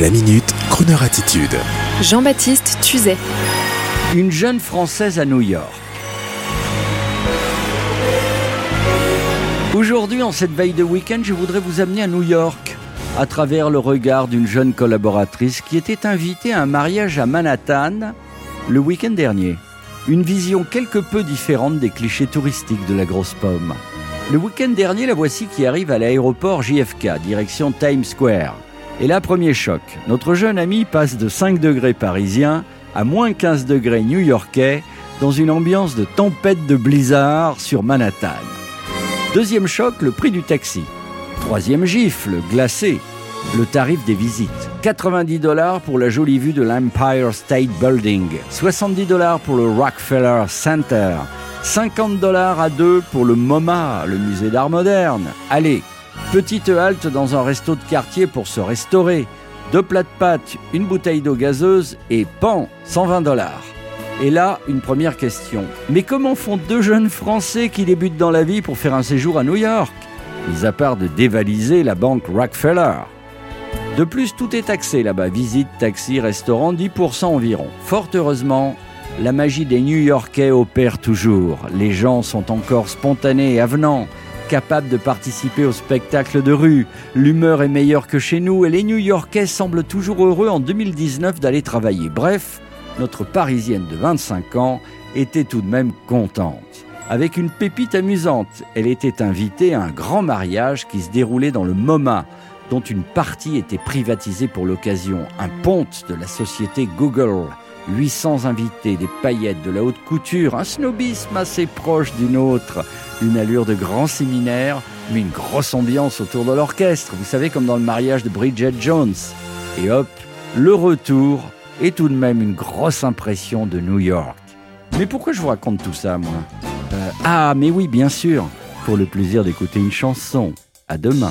La minute, Kroneur attitude. Jean-Baptiste Tuzet. Une jeune Française à New York. Aujourd'hui, en cette veille de week-end, je voudrais vous amener à New York à travers le regard d'une jeune collaboratrice qui était invitée à un mariage à Manhattan le week-end dernier. Une vision quelque peu différente des clichés touristiques de la grosse pomme. Le week-end dernier, la voici qui arrive à l'aéroport JFK, direction Times Square. Et là, premier choc. Notre jeune ami passe de 5 degrés parisiens à moins 15 degrés new-yorkais dans une ambiance de tempête de blizzard sur Manhattan. Deuxième choc, le prix du taxi. Troisième gifle, glacé, le tarif des visites. 90 dollars pour la jolie vue de l'Empire State Building. 70 dollars pour le Rockefeller Center. 50 dollars à deux pour le MoMA, le musée d'art moderne. Allez, Petite halte dans un resto de quartier pour se restaurer. Deux plats de pâtes, une bouteille d'eau gazeuse et pan, 120 dollars. Et là, une première question. Mais comment font deux jeunes Français qui débutent dans la vie pour faire un séjour à New York? Mis à part de dévaliser la banque Rockefeller. De plus, tout est taxé là-bas. Visite, taxi, restaurant, 10% environ. Fort heureusement, la magie des New-Yorkais opère toujours. Les gens sont encore spontanés et avenants capable de participer au spectacle de rue. L'humeur est meilleure que chez nous et les New-Yorkais semblent toujours heureux en 2019 d'aller travailler. Bref, notre Parisienne de 25 ans était tout de même contente. Avec une pépite amusante, elle était invitée à un grand mariage qui se déroulait dans le MoMA, dont une partie était privatisée pour l'occasion, un ponte de la société Google. 800 invités, des paillettes, de la haute couture, un snobisme assez proche d'une autre, une allure de grand séminaire, mais une grosse ambiance autour de l'orchestre, vous savez, comme dans le mariage de Bridget Jones. Et hop, le retour et tout de même une grosse impression de New York. Mais pourquoi je vous raconte tout ça, moi? Euh, Ah, mais oui, bien sûr, pour le plaisir d'écouter une chanson. À demain.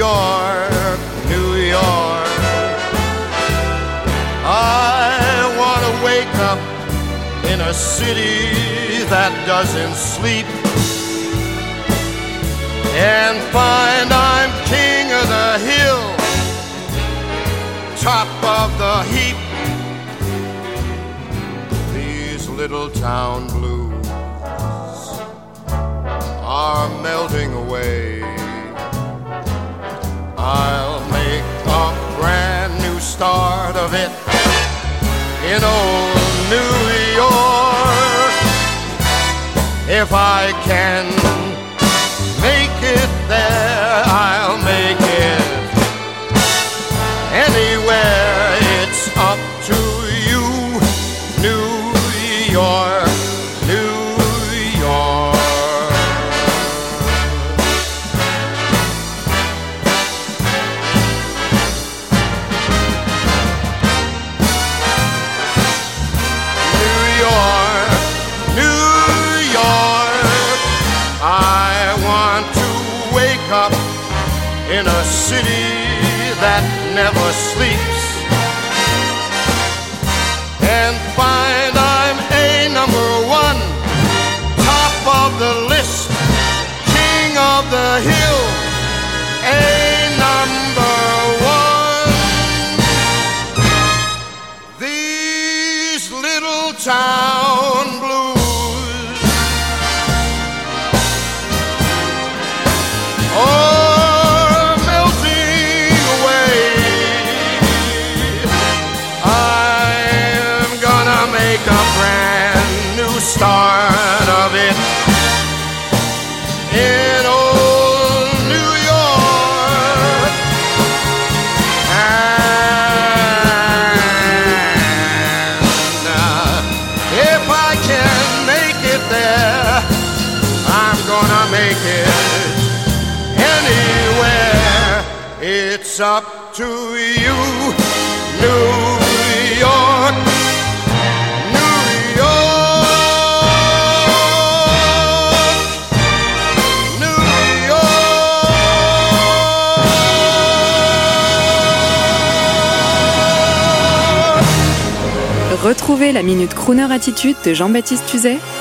York, New York. I want to wake up in a city that doesn't sleep and find I'm king of the hill, If I can up in a city that never sleeps and find I'm a number one, top of the list, king of the hill, a number one. These little town there. I'm gonna make it anywhere. It's up to you, New York. Retrouvez la Minute Crooner Attitude de Jean-Baptiste Tuzet